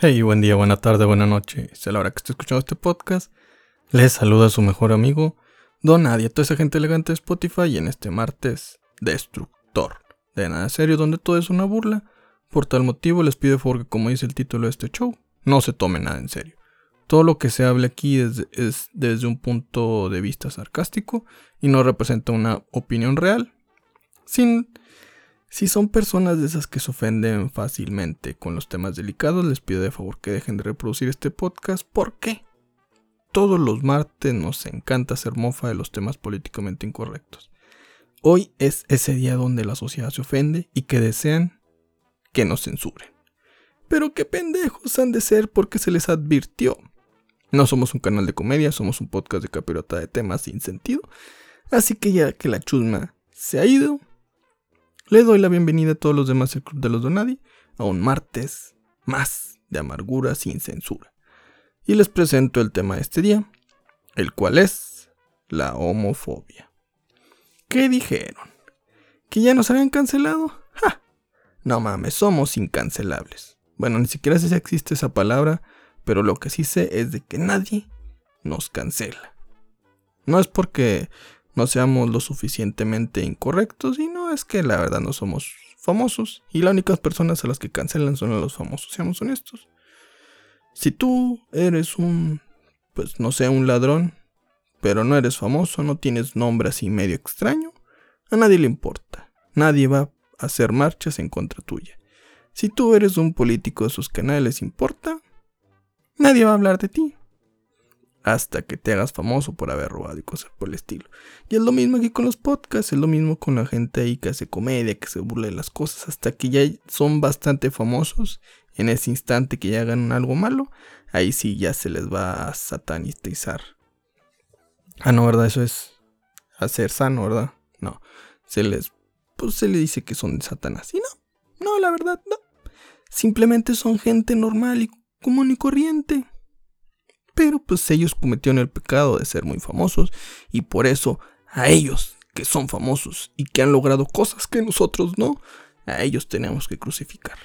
Hey, buen día, buena tarde, buena noche. Es la hora que estoy escuchando este podcast. Les saluda su mejor amigo, Don Nadia, toda esa gente elegante de Spotify y en este martes, Destructor. De nada serio, donde todo es una burla. Por tal motivo les pido favor que, como dice el título de este show, no se tome nada en serio. Todo lo que se hable aquí es, es desde un punto de vista sarcástico y no representa una opinión real. Sin si son personas de esas que se ofenden fácilmente con los temas delicados, les pido de favor que dejen de reproducir este podcast. ¿Por qué? Todos los martes nos encanta hacer mofa de los temas políticamente incorrectos. Hoy es ese día donde la sociedad se ofende y que desean que nos censuren. Pero qué pendejos han de ser porque se les advirtió. No somos un canal de comedia, somos un podcast de capirota de temas sin sentido. Así que ya que la chusma se ha ido, le doy la bienvenida a todos los demás del Club de los Donadi a un martes más de amargura sin censura. Y les presento el tema de este día, el cual es la homofobia. ¿Qué dijeron? ¿Que ya nos habían cancelado? ¡Ja! No mames, somos incancelables. Bueno, ni siquiera sé si existe esa palabra, pero lo que sí sé es de que nadie nos cancela. No es porque no seamos lo suficientemente incorrectos y no es que la verdad no somos famosos y las únicas personas a las que cancelan son a los famosos, seamos honestos. Si tú eres un, pues no sé, un ladrón, pero no eres famoso, no tienes nombre así medio extraño, a nadie le importa. Nadie va a hacer marchas en contra tuya. Si tú eres un político de sus canales importa, nadie va a hablar de ti hasta que te hagas famoso por haber robado y cosas por el estilo. Y es lo mismo aquí con los podcasts, es lo mismo con la gente ahí que hace comedia, que se burla de las cosas, hasta que ya son bastante famosos. En ese instante que ya hagan algo malo, ahí sí ya se les va a satanizar. Ah, no, ¿verdad? Eso es hacer sano, ¿verdad? No. Se les, pues se le dice que son de Satanás. Y no, no, la verdad, no. Simplemente son gente normal y común y corriente pero pues ellos cometieron el pecado de ser muy famosos y por eso a ellos que son famosos y que han logrado cosas que nosotros no, a ellos tenemos que crucificar.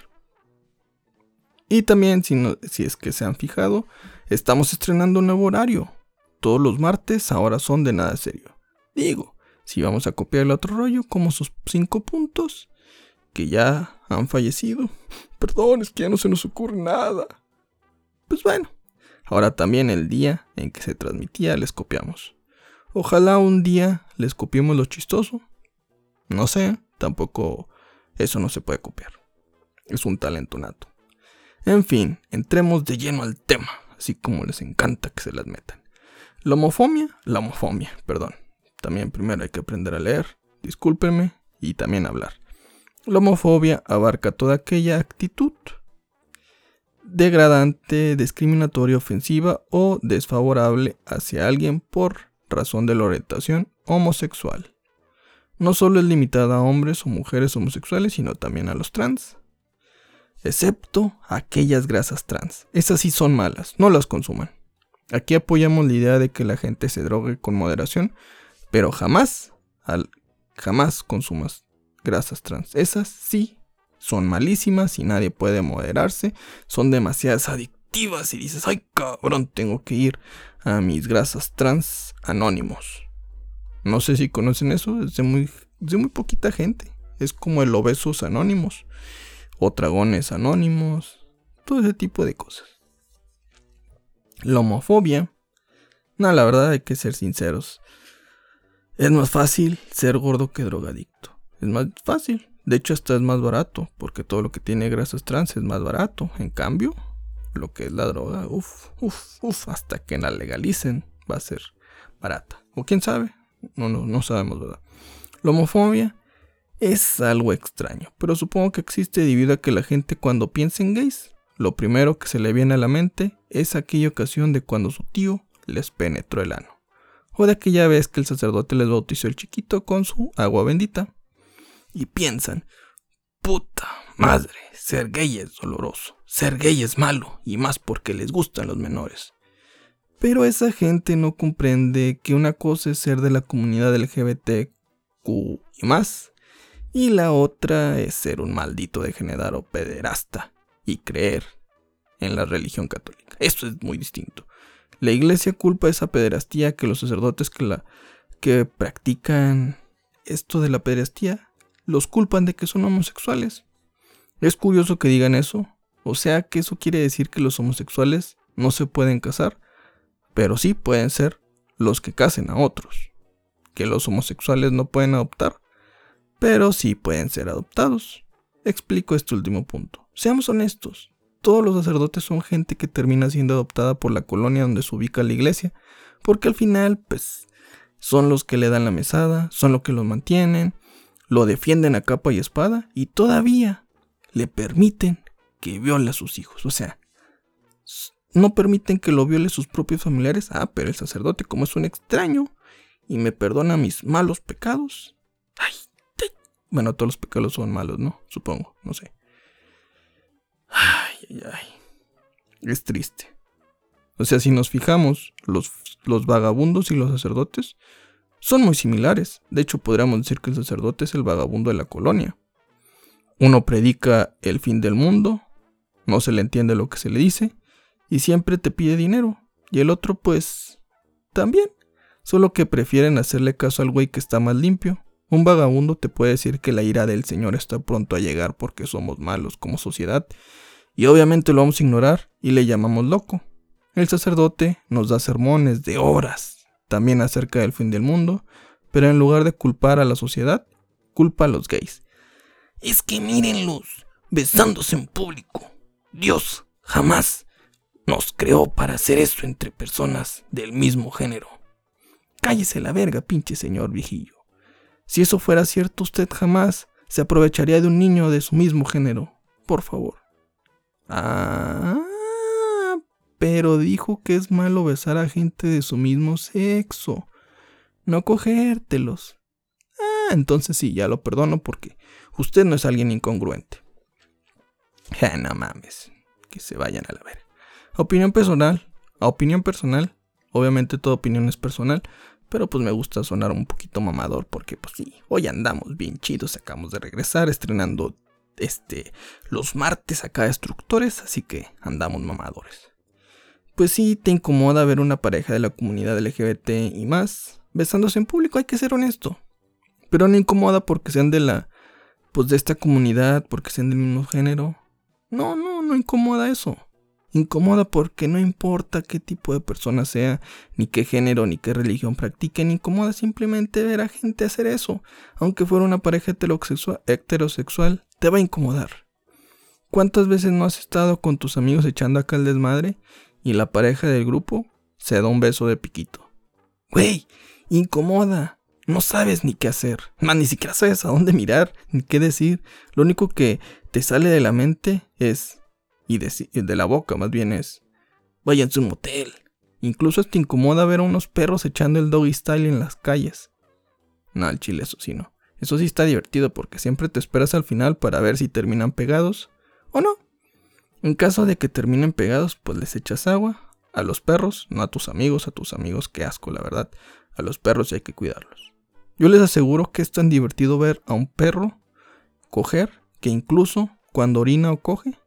Y también, si, si es que se han fijado, estamos estrenando un nuevo horario. Todos los martes ahora son de nada serio. Digo, si vamos a copiar el otro rollo, como sus cinco puntos, que ya han fallecido. Perdón, es que ya no se nos ocurre nada. Pues bueno, Ahora también el día en que se transmitía les copiamos. Ojalá un día les copiemos lo chistoso. No sé, tampoco eso no se puede copiar. Es un talento nato. En fin, entremos de lleno al tema, así como les encanta que se las metan. La homofobia, la homofobia, perdón. También primero hay que aprender a leer, discúlpenme, y también hablar. La homofobia abarca toda aquella actitud degradante, discriminatoria, ofensiva o desfavorable hacia alguien por razón de la orientación homosexual. No solo es limitada a hombres o mujeres homosexuales, sino también a los trans. Excepto aquellas grasas trans. Esas sí son malas, no las consuman. Aquí apoyamos la idea de que la gente se drogue con moderación, pero jamás, jamás consumas grasas trans. Esas sí son malísimas y nadie puede moderarse, son demasiadas adictivas y dices, ay cabrón, tengo que ir a mis grasas trans anónimos. No sé si conocen eso, es de muy, muy poquita gente. Es como el obesos anónimos o dragones anónimos, todo ese tipo de cosas. La homofobia, no, la verdad hay que ser sinceros. Es más fácil ser gordo que drogadicto. Es más fácil. De hecho, hasta es más barato, porque todo lo que tiene grasas trans es más barato. En cambio, lo que es la droga, uff, uff, uff, hasta que la legalicen va a ser barata. O quién sabe, no, no, no sabemos, ¿verdad? La homofobia es algo extraño, pero supongo que existe debido a que la gente cuando piensa en gays, lo primero que se le viene a la mente es aquella ocasión de cuando su tío les penetró el ano. O de aquella vez que el sacerdote les bautizó el chiquito con su agua bendita y piensan, puta madre, ser gay es doloroso, ser gay es malo, y más porque les gustan los menores. Pero esa gente no comprende que una cosa es ser de la comunidad LGBTQ y más, y la otra es ser un maldito degenerado pederasta y creer en la religión católica. Esto es muy distinto. La iglesia culpa esa pederastía que los sacerdotes que la que practican esto de la pederastía los culpan de que son homosexuales. Es curioso que digan eso, o sea que eso quiere decir que los homosexuales no se pueden casar, pero sí pueden ser los que casen a otros. Que los homosexuales no pueden adoptar, pero sí pueden ser adoptados. Explico este último punto. Seamos honestos, todos los sacerdotes son gente que termina siendo adoptada por la colonia donde se ubica la iglesia, porque al final, pues, son los que le dan la mesada, son los que los mantienen, lo defienden a capa y espada y todavía le permiten que viole a sus hijos. O sea, no permiten que lo viole sus propios familiares. Ah, pero el sacerdote, como es un extraño y me perdona mis malos pecados. Ay, bueno, todos los pecados son malos, ¿no? Supongo, no sé. Ay, ay, ay. Es triste. O sea, si nos fijamos, los, los vagabundos y los sacerdotes son muy similares. De hecho, podríamos decir que el sacerdote es el vagabundo de la colonia. Uno predica el fin del mundo, no se le entiende lo que se le dice, y siempre te pide dinero. Y el otro, pues, también. Solo que prefieren hacerle caso al güey que está más limpio. Un vagabundo te puede decir que la ira del Señor está pronto a llegar porque somos malos como sociedad, y obviamente lo vamos a ignorar y le llamamos loco. El sacerdote nos da sermones de horas, también acerca del fin del mundo, pero en lugar de culpar a la sociedad, culpa a los gays. Es que mírenlos, besándose en público. Dios jamás nos creó para hacer eso entre personas del mismo género. Cállese la verga, pinche señor viejillo. Si eso fuera cierto, usted jamás se aprovecharía de un niño de su mismo género. Por favor. Ah, pero dijo que es malo besar a gente de su mismo sexo. No cogértelos. Ah, entonces sí, ya lo perdono porque usted no es alguien incongruente. Ja, no mames. Que se vayan a la verga. Opinión personal. A opinión personal. Obviamente toda opinión es personal. Pero pues me gusta sonar un poquito mamador. Porque pues sí, hoy andamos bien chidos. Acabamos de regresar estrenando este los martes acá destructores. Así que andamos mamadores. Pues sí, te incomoda ver una pareja de la comunidad LGBT y más besándose en público, hay que ser honesto. Pero no incomoda porque sean de la pues de esta comunidad, porque sean del mismo género. No, no, no incomoda eso. Incomoda porque no importa qué tipo de persona sea, ni qué género, ni qué religión practiquen, incomoda simplemente ver a gente hacer eso. Aunque fuera una pareja heterosexual, te va a incomodar. ¿Cuántas veces no has estado con tus amigos echando acá el desmadre y la pareja del grupo se da un beso de piquito? Güey, incomoda. No sabes ni qué hacer. Más ni siquiera sabes a dónde mirar, ni qué decir. Lo único que te sale de la mente es y de, la boca más bien es, váyanse a un motel. Incluso te incomoda ver a unos perros echando el doggy style en las calles. No, el chile eso sí no. Eso sí está divertido porque siempre te esperas al final para ver si terminan pegados o no. En caso de que terminen pegados, pues les echas agua a los perros, no a tus amigos, a tus amigos, qué asco, la verdad. A los perros hay que cuidarlos. Yo les aseguro que es tan divertido ver a un perro coger que incluso cuando orina o coge,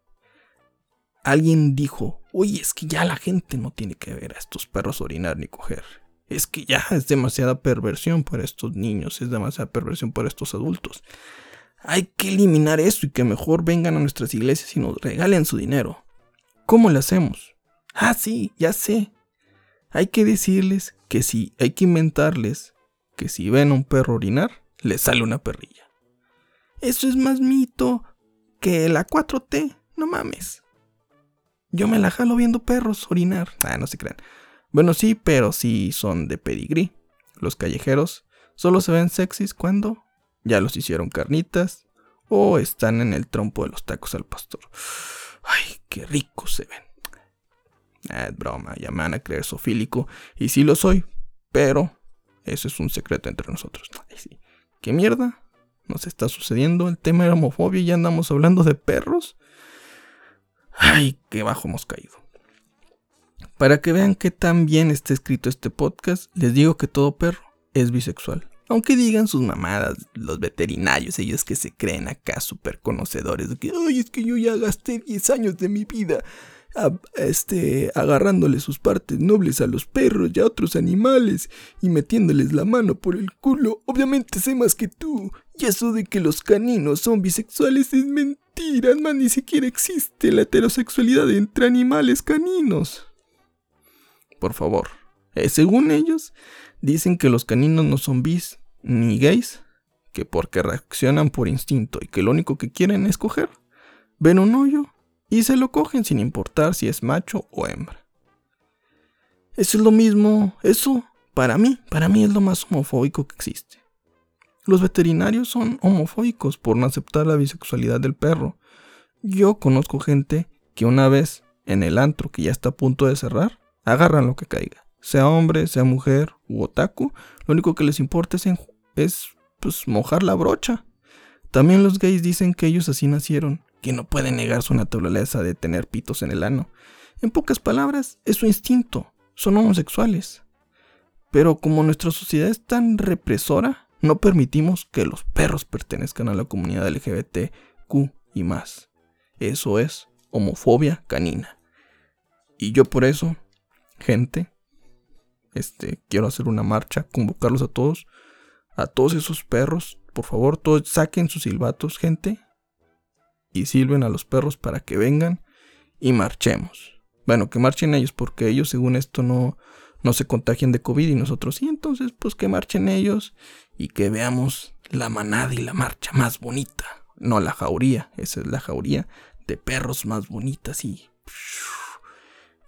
alguien dijo, oye, es que ya la gente no tiene que ver a estos perros orinar ni coger. Es que ya es demasiada perversión para estos niños, es demasiada perversión para estos adultos. Hay que eliminar eso y que mejor vengan a nuestras iglesias y nos regalen su dinero. ¿Cómo le hacemos? Ah, sí, ya sé. Hay que decirles que si hay que inventarles que si ven a un perro orinar, le sale una perrilla. Eso es más mito que la 4T, no mames. Yo me la jalo viendo perros orinar. Ah, no se crean. Bueno, sí, pero sí son de pedigrí. Los callejeros solo se ven sexys cuando ya los hicieron carnitas o están en el trompo de los tacos al pastor. Ay, qué ricos se ven. Ah, es broma, ya me van a creer sofílico. Y sí lo soy, pero eso es un secreto entre nosotros. Ay, sí. ¿Qué mierda? Nos está sucediendo el tema de homofobia y ya andamos hablando de perros. Ay, qué bajo hemos caído. Para que vean que tan bien está escrito este podcast, les digo que todo perro es bisexual. Aunque digan sus mamadas, los veterinarios, ellos que se creen acá súper conocedores, de que, ay, es que yo ya gasté 10 años de mi vida este, agarrándole sus partes nobles a los perros y a otros animales y metiéndoles la mano por el culo. Obviamente sé más que tú. Y eso de que los caninos son bisexuales es mentira, man, ni siquiera existe la heterosexualidad entre animales caninos. Por favor, eh, según ellos, dicen que los caninos no son bis ni gays, que porque reaccionan por instinto y que lo único que quieren es coger, ven un hoyo y se lo cogen sin importar si es macho o hembra. Eso es lo mismo, eso para mí, para mí es lo más homofóbico que existe. Los veterinarios son homofóbicos por no aceptar la bisexualidad del perro. Yo conozco gente que una vez en el antro que ya está a punto de cerrar, agarran lo que caiga. Sea hombre, sea mujer u otaku, lo único que les importa es, es pues, mojar la brocha. También los gays dicen que ellos así nacieron que no puede negar su naturaleza de tener pitos en el ano. En pocas palabras, es su instinto, son homosexuales. Pero como nuestra sociedad es tan represora, no permitimos que los perros pertenezcan a la comunidad LGBTQ y más. Eso es homofobia canina. Y yo por eso, gente, este, quiero hacer una marcha, convocarlos a todos, a todos esos perros, por favor, todos saquen sus silbatos, gente, y silben a los perros para que vengan y marchemos. Bueno, que marchen ellos porque ellos según esto no, no se contagian de COVID y nosotros sí, entonces pues que marchen ellos y que veamos la manada y la marcha más bonita. No la jauría, esa es la jauría de perros más bonitas y...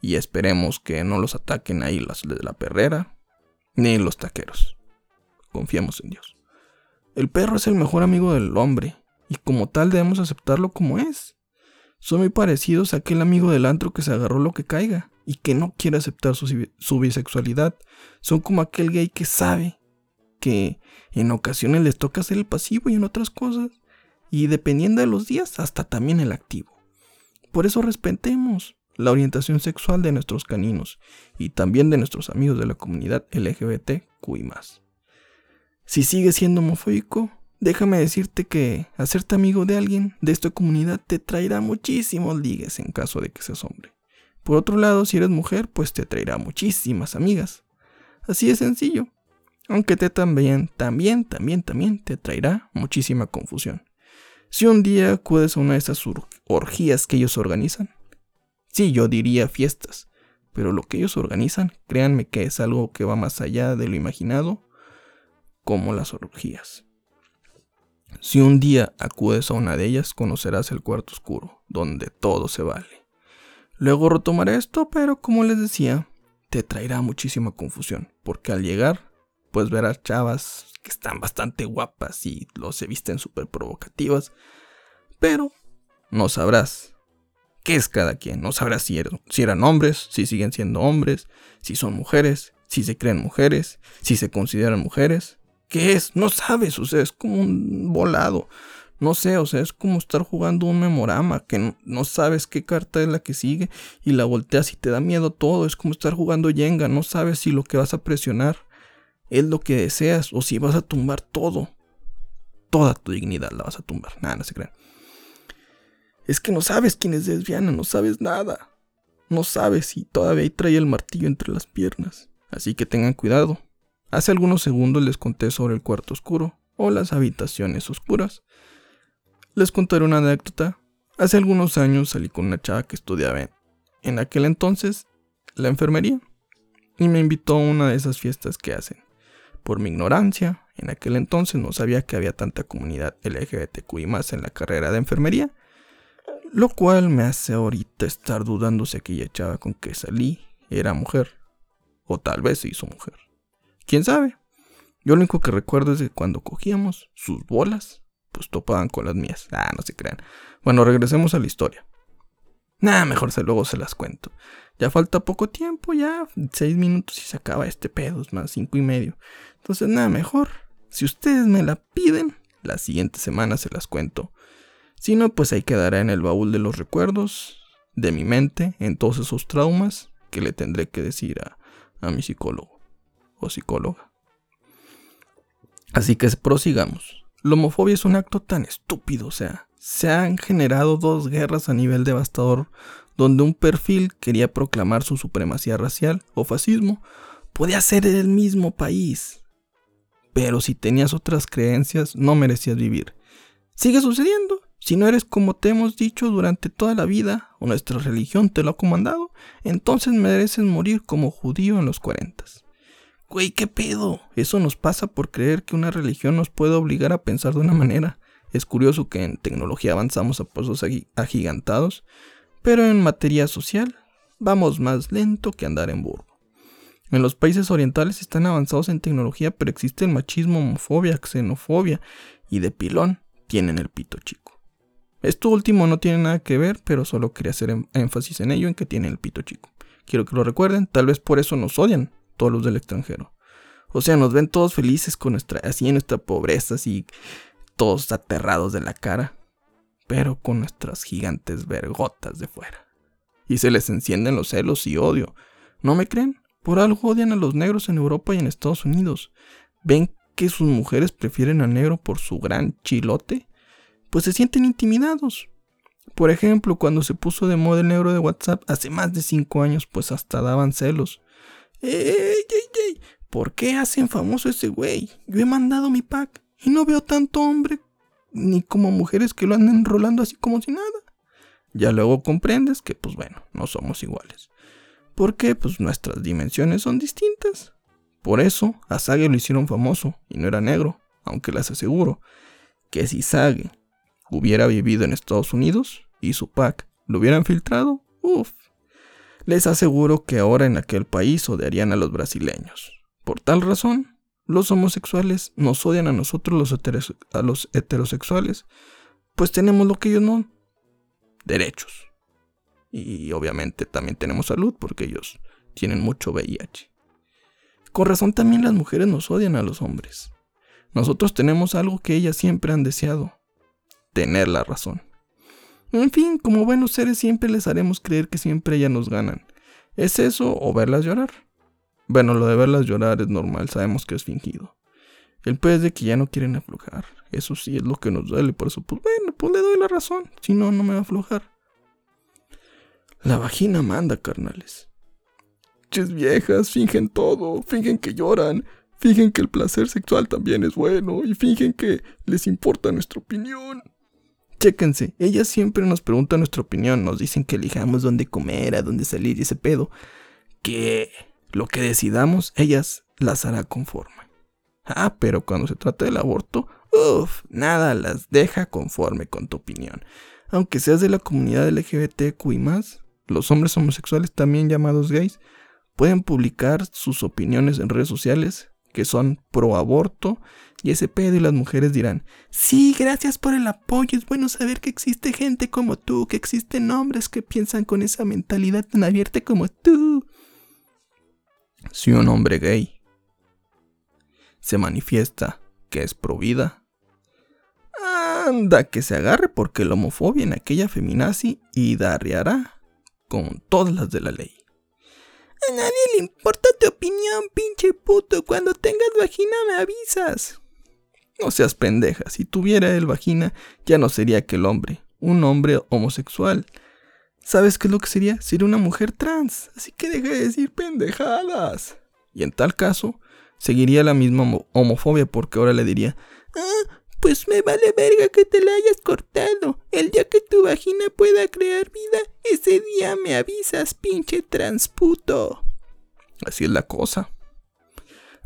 Y esperemos que no los ataquen ahí las de la perrera ni los taqueros. Confiemos en Dios. El perro es el mejor amigo del hombre y como tal debemos aceptarlo como es. Son muy parecidos a aquel amigo del antro que se agarró lo que caiga y que no quiere aceptar su, bisexualidad. Son como aquel gay que sabe que en ocasiones les toca ser el pasivo y en otras cosas, y dependiendo de los días, hasta también el activo. Por eso respetemos la orientación sexual de nuestros caninos y también de nuestros amigos de la comunidad LGBTQI. Si sigue siendo homofóbico, Déjame decirte que hacerte amigo de alguien de esta comunidad te traerá muchísimos ligues en caso de que seas hombre. Por otro lado, si eres mujer, pues te traerá muchísimas amigas. Así de sencillo. Aunque te también, también, también, también te traerá muchísima confusión. Si un día acudes a una de esas orgías que ellos organizan, sí, yo diría fiestas, pero lo que ellos organizan, créanme que es algo que va más allá de lo imaginado, como las orgías. Si un día acudes a una de ellas, conocerás el cuarto oscuro, donde todo se vale. Luego retomaré esto, pero como les decía, te traerá muchísima confusión, porque al llegar, pues verás chavas que están bastante guapas y los se visten súper provocativas, pero no sabrás qué es cada quien, no sabrás si, si eran hombres, si siguen siendo hombres, si son mujeres, si se creen mujeres, si se consideran mujeres, ¿Qué es? No sabes, o sea, es como un volado. No sé, o sea, es como estar jugando un memorama que no, sabes qué carta es la que sigue y la volteas y te da miedo todo. Es como estar jugando Jenga, no sabes si lo que vas a presionar es lo que deseas o si vas a tumbar todo. Toda tu dignidad la vas a tumbar. Nada, no se crean. Es que no sabes quién es lesbiana, no sabes nada. No sabes si todavía trae el martillo entre las piernas. Así que tengan cuidado. Hace algunos segundos les conté sobre el cuarto oscuro o las habitaciones oscuras. Les contaré una anécdota. Hace algunos años salí con una chava que estudiaba en aquel entonces la enfermería y me invitó a una de esas fiestas que hacen. Por mi ignorancia, en aquel entonces no sabía que había tanta comunidad LGBTQI más en la carrera de enfermería, lo cual me hace ahorita estar dudando si aquella chava con que salí era mujer, o tal vez se hizo mujer. ¿Quién sabe? Yo lo único que recuerdo es que cuando cogíamos sus bolas, pues topaban con las mías. Ah, no se crean. Bueno, regresemos a la historia. Nada, mejor se luego se las cuento. Ya falta poco tiempo, ya seis minutos y se acaba este pedo, es más cinco y medio. Entonces, nada, mejor. Si ustedes me la piden, la siguiente semana se las cuento. Si no, pues ahí quedará en el baúl de los recuerdos, de mi mente, en todos esos traumas que le tendré que decir a, a mi psicólogo o psicóloga. Así que prosigamos. La homofobia es un acto tan estúpido, o sea, se han generado dos guerras a nivel devastador donde un perfil quería proclamar su supremacía racial o fascismo, podía ser el mismo país. Pero si tenías otras creencias, no merecías vivir. Sigue sucediendo. Si no eres como te hemos dicho durante toda la vida, o nuestra religión te lo ha comandado, entonces mereces morir como judío en los cuarentas. Güey, ¿qué pedo? Eso nos pasa por creer que una religión nos puede obligar a pensar de una manera. Es curioso que en tecnología avanzamos a pasos agigantados, pero en materia social vamos más lento que andar en burro. En los países orientales están avanzados en tecnología, pero existe el machismo, homofobia, xenofobia y de pilón tienen el pito chico. Esto último no tiene nada que ver, pero solo quería hacer em-, énfasis en ello, en que tienen el pito chico. Quiero que lo recuerden, tal vez por eso nos odian todos los del extranjero. O sea, nos ven todos felices con nuestra, así en nuestra pobreza, así todos aterrados de la cara, pero con nuestras gigantes vergotas de fuera. Y se les encienden los celos y odio. ¿No me creen? Por algo odian a los negros en Europa y en Estados Unidos. ¿Ven que sus mujeres prefieren al negro por su gran chilote? Pues se sienten intimidados. Por ejemplo, cuando se puso de moda el negro de WhatsApp hace más de 5 años, pues hasta daban celos. ¡Ey, ey, ey! ¿Por qué hacen famoso ese güey? Yo he mandado mi pack y no veo tanto hombre ni como mujeres que lo andan enrolando así como si nada. Ya luego comprendes que, pues bueno, no somos iguales. Porque, pues nuestras dimensiones son distintas. Por eso, a Sage lo hicieron famoso y no era negro, aunque les aseguro que si Sage hubiera vivido en Estados Unidos y su pack lo hubieran filtrado, uff, les aseguro que ahora en aquel país odiarían a los brasileños. Por tal razón, los homosexuales nos odian a nosotros los, a los heterosexuales, pues tenemos lo que ellos no, derechos. Y obviamente también tenemos salud porque ellos tienen mucho VIH. Con razón también las mujeres nos odian a los hombres. Nosotros tenemos algo que ellas siempre han deseado, tener la razón. En fin, como buenos seres siempre les haremos creer que siempre ellas nos ganan. ¿Es eso o verlas llorar? Bueno, lo de verlas llorar es normal, sabemos que es fingido. El pez de que ya no quieren aflojar. Eso sí es lo que nos duele, por eso, pues bueno, pues le doy la razón. Si no, no me va a aflojar. La vagina manda, carnales. Ches viejas fingen todo, fingen que lloran, fingen que el placer sexual también es bueno y fingen que les importa nuestra opinión. Chéquense, ellas siempre nos preguntan nuestra opinión, nos dicen que elijamos dónde comer, a dónde salir y ese pedo. Que lo que decidamos, ellas las hará conforme. Ah, pero cuando se trata del aborto, uff, nada las deja conforme con tu opinión. Aunque seas de la comunidad LGBTQ y más, los hombres homosexuales, también llamados gays, pueden publicar sus opiniones en redes sociales que son pro aborto y ese pedo y las mujeres dirán, sí, gracias por el apoyo, es bueno saber que existe gente como tú, que existen hombres que piensan con esa mentalidad tan abierta como tú si un hombre gay se manifiesta que es pro vida, anda que se agarre porque la homofobia en aquella feminazi y darreará con todas las de la ley. A nadie le importa tu opinión, pinche puto. Cuando tengas vagina me avisas. No seas pendeja. Si tuviera el vagina, ya no sería aquel hombre. Un hombre homosexual. ¿Sabes qué es lo que sería? Sería una mujer trans. Así que deja de decir pendejadas. Y en tal caso, seguiría la misma homofobia porque ahora le diría, ah, pues me vale verga que te la hayas cortado. El día que tu vagina pueda crear vida, ese día me avisas, pinche transputo. Así es la cosa.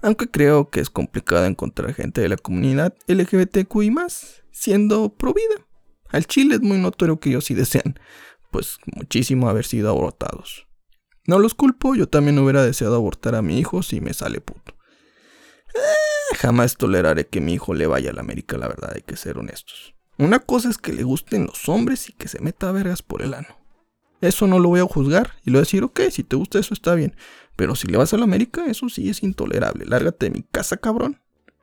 Aunque creo que es complicado encontrar gente de la comunidad LGBTQI más siendo pro vida. Al chile es muy notorio que ellos sí desean pues muchísimo haber sido abortados. No los culpo, yo también hubiera deseado abortar a mi hijo si me sale puto. Eh, jamás toleraré que mi hijo le vaya a la América, la verdad, hay que ser honestos. Una cosa es que le gusten los hombres y que se meta a vergas por el ano. Eso no lo voy a juzgar y le voy a decir, ok, si te gusta eso está bien. Pero si le vas a la América, eso sí es intolerable. Lárgate de mi casa, cabrón.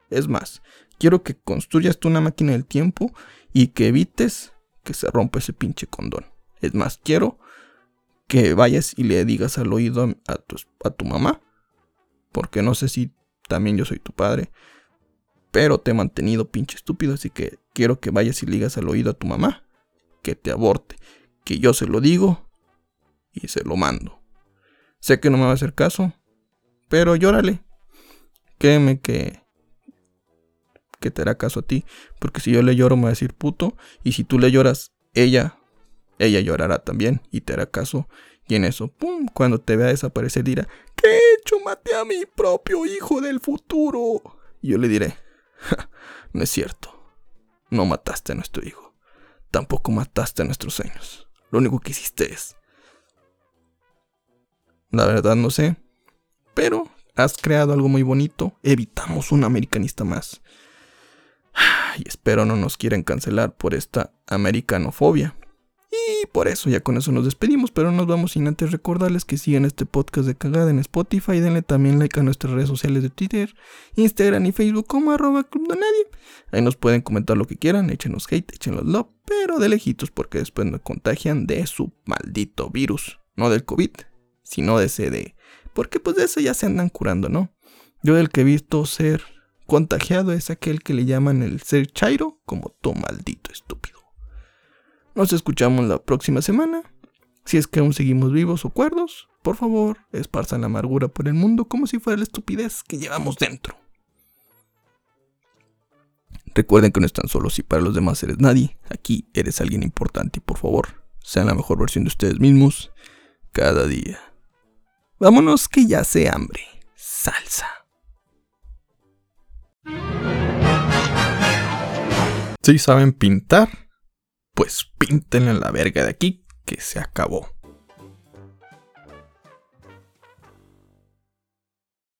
Es más, quiero que construyas tú una máquina del tiempo y que evites que se rompa ese pinche condón. Es más, quiero que vayas y le digas al oído a tu, a tu mamá. Porque no sé si también yo soy tu padre. Pero te he mantenido pinche estúpido. Así que quiero que vayas y le digas al oído a tu mamá. Que te aborte. Que yo se lo digo. y se lo mando. Sé que no me va a hacer caso, pero llórale. Créeme que que te hará caso a ti, porque si yo le lloro me va a decir puto y si tú le lloras, ella ella llorará también y te hará caso. Y en eso, pum, cuando te vea desaparecer dirá, ¿qué he hecho? Maté a mi propio hijo del futuro. Y yo le diré, no es cierto. No mataste a nuestro hijo. Tampoco mataste a nuestros sueños. Lo único que hiciste es... La verdad no sé. Pero has creado algo muy bonito. Evitamos un americanista más. Y espero no nos quieran cancelar por esta americanofobia. Y por eso, ya con eso nos despedimos, pero nos vamos sin antes recordarles que sigan este podcast de cagada en Spotify, denle también like a nuestras redes sociales de Twitter, Instagram y Facebook como arroba club de nadie. Ahí nos pueden comentar lo que quieran, échenos hate, échenos love, pero de lejitos porque después nos contagian de su maldito virus. No del COVID, sino de de... Porque pues de eso ya se andan curando, ¿no? Yo del que he visto ser contagiado es aquel que le llaman el ser chairo como tu maldito estúpido. Nos escuchamos la próxima semana. Si es que aún seguimos vivos o cuerdos, por favor, esparzan la amargura por el mundo como si fuera la estupidez que llevamos dentro. Recuerden que no están solos y para los demás eres nadie. Aquí eres alguien importante y por favor, sean la mejor versión de ustedes mismos cada día. Vámonos que ya se hambre. Salsa. Si saben pintar, pues píntenle la verga de aquí que se acabó.